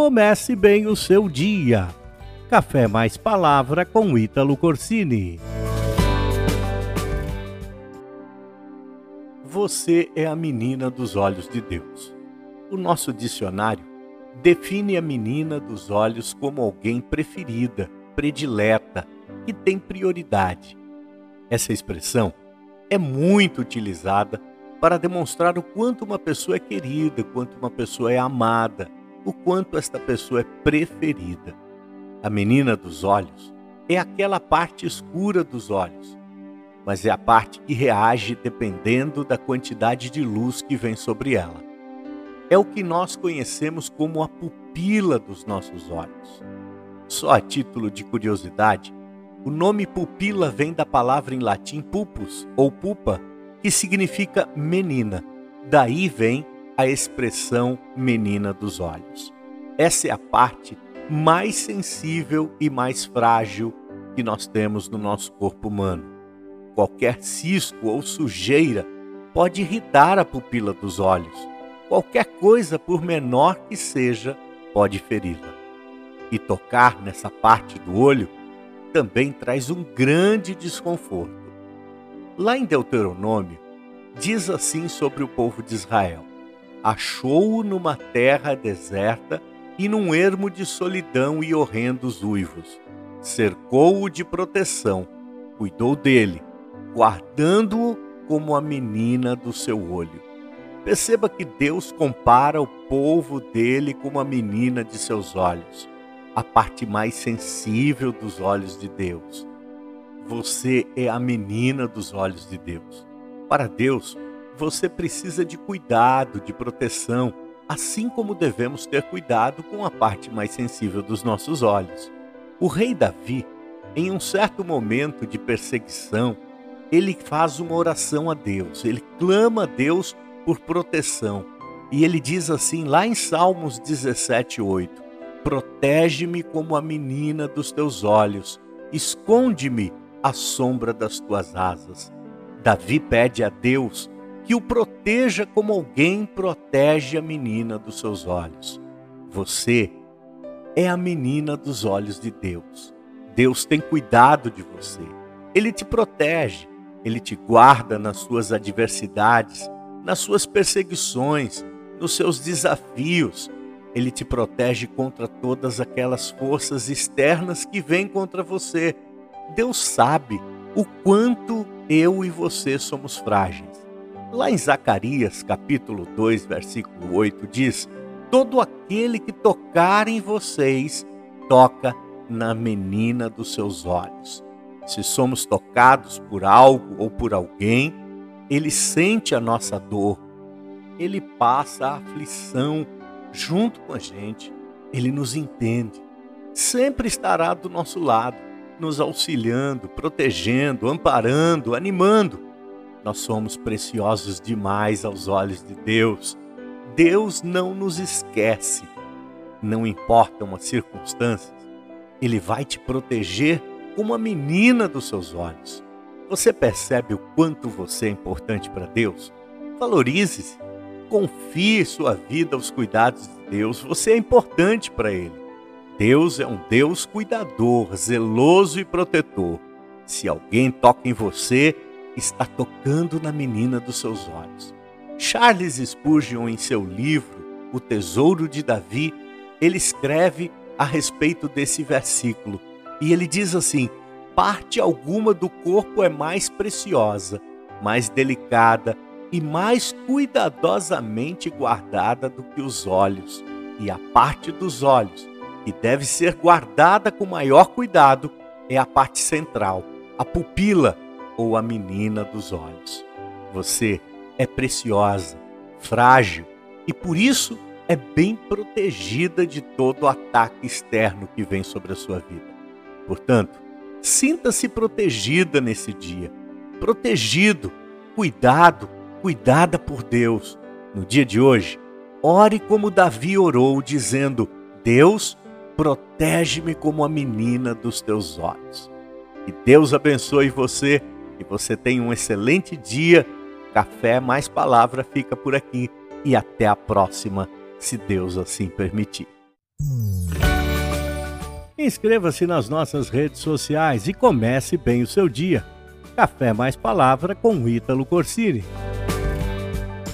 comece bem o seu dia. Café mais palavra com Ítalo Corsini. Você é a menina dos olhos de Deus. O nosso dicionário define a menina dos olhos como alguém preferida, predileta, que tem prioridade. Essa expressão é muito utilizada para demonstrar o quanto uma pessoa é querida, quanto uma pessoa é amada, o quanto esta pessoa é preferida. A menina dos olhos é aquela parte escura dos olhos, mas é a parte que reage dependendo da quantidade de luz que vem sobre ela. É o que nós conhecemos como a pupila dos nossos olhos. Só a título de curiosidade, o nome pupila vem da palavra em latim pupus ou pupa, que significa menina. Daí vem a expressão menina dos olhos. Essa é a parte mais sensível e mais frágil que nós temos no nosso corpo humano. Qualquer cisco ou sujeira pode irritar a pupila dos olhos. Qualquer coisa, por menor que seja, pode feri-la. E tocar nessa parte do olho também traz um grande desconforto. Lá em Deuteronômio, diz assim sobre o povo de Israel: Achou-o numa terra deserta e num ermo de solidão e horrendos uivos. Cercou-o de proteção, cuidou dele, guardando-o como a menina do seu olho. Perceba que Deus compara o povo dele com a menina de seus olhos, a parte mais sensível dos olhos de Deus. Você é a menina dos olhos de Deus. Para Deus, você precisa de cuidado, de proteção, assim como devemos ter cuidado com a parte mais sensível dos nossos olhos. O rei Davi, em um certo momento de perseguição, ele faz uma oração a Deus, ele clama a Deus por proteção. E ele diz assim, lá em Salmos 17:8: Protege-me como a menina dos teus olhos, esconde-me à sombra das tuas asas. Davi pede a Deus que o proteja como alguém protege a menina dos seus olhos. Você é a menina dos olhos de Deus. Deus tem cuidado de você. Ele te protege, ele te guarda nas suas adversidades, nas suas perseguições, nos seus desafios. Ele te protege contra todas aquelas forças externas que vêm contra você. Deus sabe o quanto eu e você somos frágeis. Lá em Zacarias, capítulo 2, versículo 8, diz: Todo aquele que tocar em vocês, toca na menina dos seus olhos. Se somos tocados por algo ou por alguém, ele sente a nossa dor, ele passa a aflição junto com a gente, ele nos entende, sempre estará do nosso lado nos auxiliando, protegendo, amparando, animando. Nós somos preciosos demais aos olhos de Deus. Deus não nos esquece. Não importam as circunstâncias, Ele vai te proteger como a menina dos seus olhos. Você percebe o quanto você é importante para Deus? Valorize-se. Confie sua vida aos cuidados de Deus. Você é importante para Ele. Deus é um Deus cuidador, zeloso e protetor. Se alguém toca em você, está tocando na menina dos seus olhos. Charles Spurgeon, em seu livro O Tesouro de Davi, ele escreve a respeito desse versículo. E ele diz assim: Parte alguma do corpo é mais preciosa, mais delicada e mais cuidadosamente guardada do que os olhos, e a parte dos olhos que deve ser guardada com maior cuidado é a parte central, a pupila ou a menina dos olhos. Você é preciosa, frágil e por isso é bem protegida de todo ataque externo que vem sobre a sua vida. Portanto, sinta-se protegida nesse dia, protegido, cuidado, cuidada por Deus. No dia de hoje, ore como Davi orou, dizendo: Deus, protege-me como a menina dos teus olhos. Que Deus abençoe você e você tenha um excelente dia. Café mais palavra fica por aqui e até a próxima, se Deus assim permitir. Inscreva-se nas nossas redes sociais e comece bem o seu dia. Café mais palavra com Ítalo Corsini.